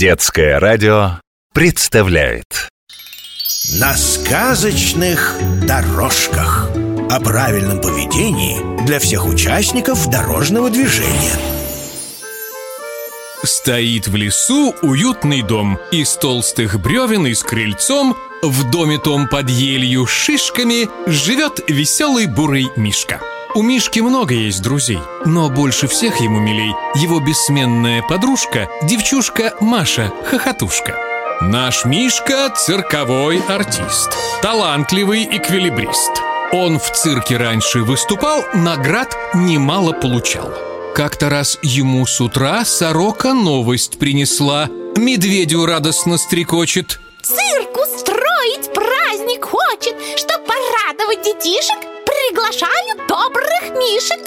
Детское радио представляет. На сказочных дорожках. О правильном поведении для всех участников дорожного движения. Стоит в лесу уютный дом. Из толстых бревен и с крыльцом В доме том под елью шишками Живет веселый бурый Мишка у Мишки много есть друзей, но больше всех ему милей его бессменная подружка, девчушка Маша Хохотушка. Наш Мишка – цирковой артист, талантливый эквилибрист. Он в цирке раньше выступал, наград немало получал. Как-то раз ему с утра сорока новость принесла. Медведю радостно стрекочет. Цирк устроить праздник хочет, чтоб порадовать детишек приглашаю добрых мишек?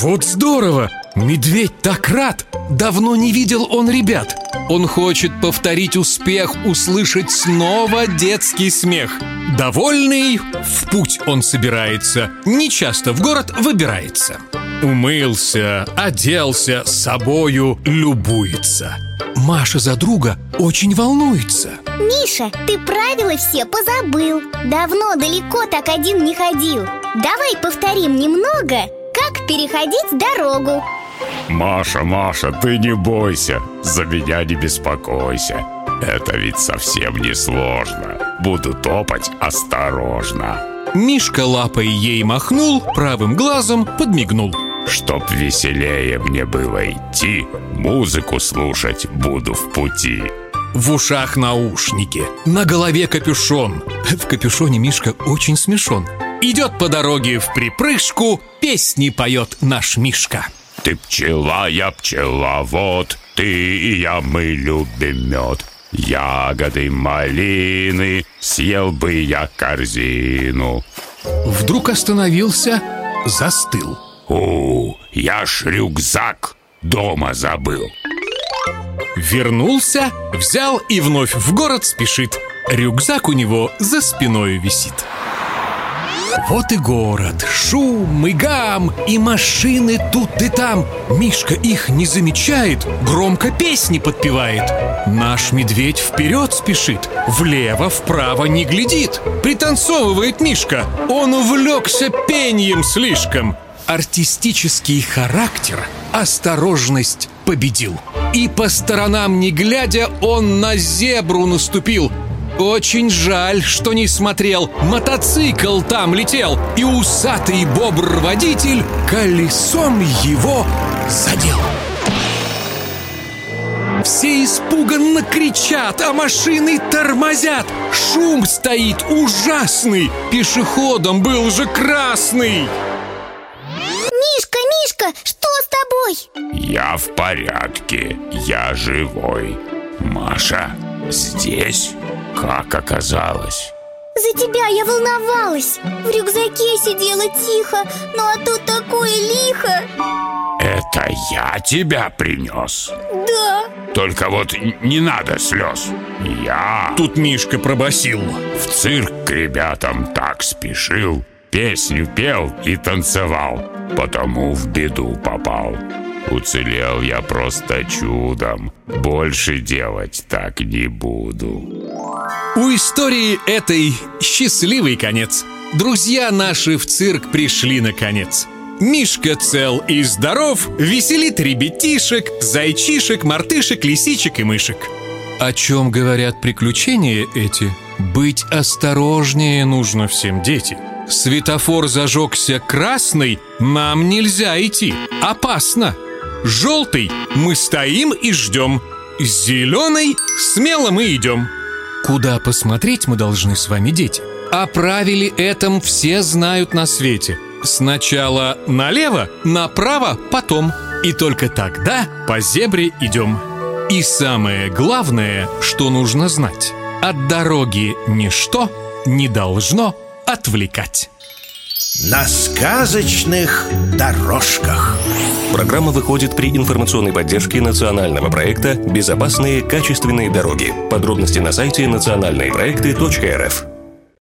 Вот здорово! Медведь так рад! Давно не видел он ребят. Он хочет повторить успех, услышать снова детский смех. Довольный, в путь он собирается Нечасто в город выбирается. Умылся, оделся, собою любуется. Маша за друга очень волнуется. Миша, ты правила все позабыл. Давно далеко так один не ходил Давай повторим немного, как переходить дорогу. Маша, Маша, ты не бойся, за меня не беспокойся. Это ведь совсем не сложно. Буду топать осторожно. Мишка лапой ей махнул, правым глазом подмигнул. Чтоб веселее мне было идти Музыку слушать буду в пути. В ушах наушники, на голове капюшон. В капюшоне Мишка очень смешон. Идет по дороге в припрыжку, песни поет наш Мишка. Ты пчела, я пчеловод, ты и я, мы любим мед. Ягоды малины, съел бы я корзину. Вдруг остановился, застыл. О, я ж рюкзак дома забыл. Вернулся, взял и вновь в город спешит. Рюкзак у него за спиной висит. Вот и город, шум и гам, и машины тут и там. Мишка их не замечает, громко песни подпевает. Наш медведь вперед спешит, влево, вправо не глядит. Пританцовывает Мишка, он увлекся пением слишком. Артистический характер, осторожность победил. И по сторонам не глядя, он на зебру наступил. Очень жаль, что не смотрел. Мотоцикл там летел, и усатый бобр-водитель колесом его задел. Все испуганно кричат, а машины тормозят. Шум стоит ужасный. Пешеходом был же красный. Мишка, Мишка, что с тобой? Я в порядке, я живой. Маша, здесь? Как оказалось? За тебя я волновалась. В рюкзаке сидела тихо Ну а тут такое лихо. Это я тебя принес? Да. Только вот не надо слез Я Тут Мишка пробасил. В цирк к ребятам так спешил. Песню пел и танцевал. Потому в беду попал Уцелел я просто чудом. Больше делать так не буду. У истории этой счастливый конец. Друзья наши в цирк пришли наконец. Мишка цел и здоров Веселит ребятишек Зайчишек, мартышек, лисичек и мышек. О чем говорят приключения эти? Быть осторожнее нужно всем, дети. Светофор зажегся красный Нам нельзя идти, опасно Желтый мы стоим и ждем Зеленый смело мы идем Куда посмотреть мы должны с вами, дети? О правиле этом все знают на свете. Сначала налево, направо, потом. И только тогда по зебре идем И самое главное, что нужно знать. От дороги ничто не должно отвлекать. На сказочных дорожках Программа выходит при информационной поддержке национального проекта «Безопасные качественные дороги». Подробности на сайте национальные проекты.рф.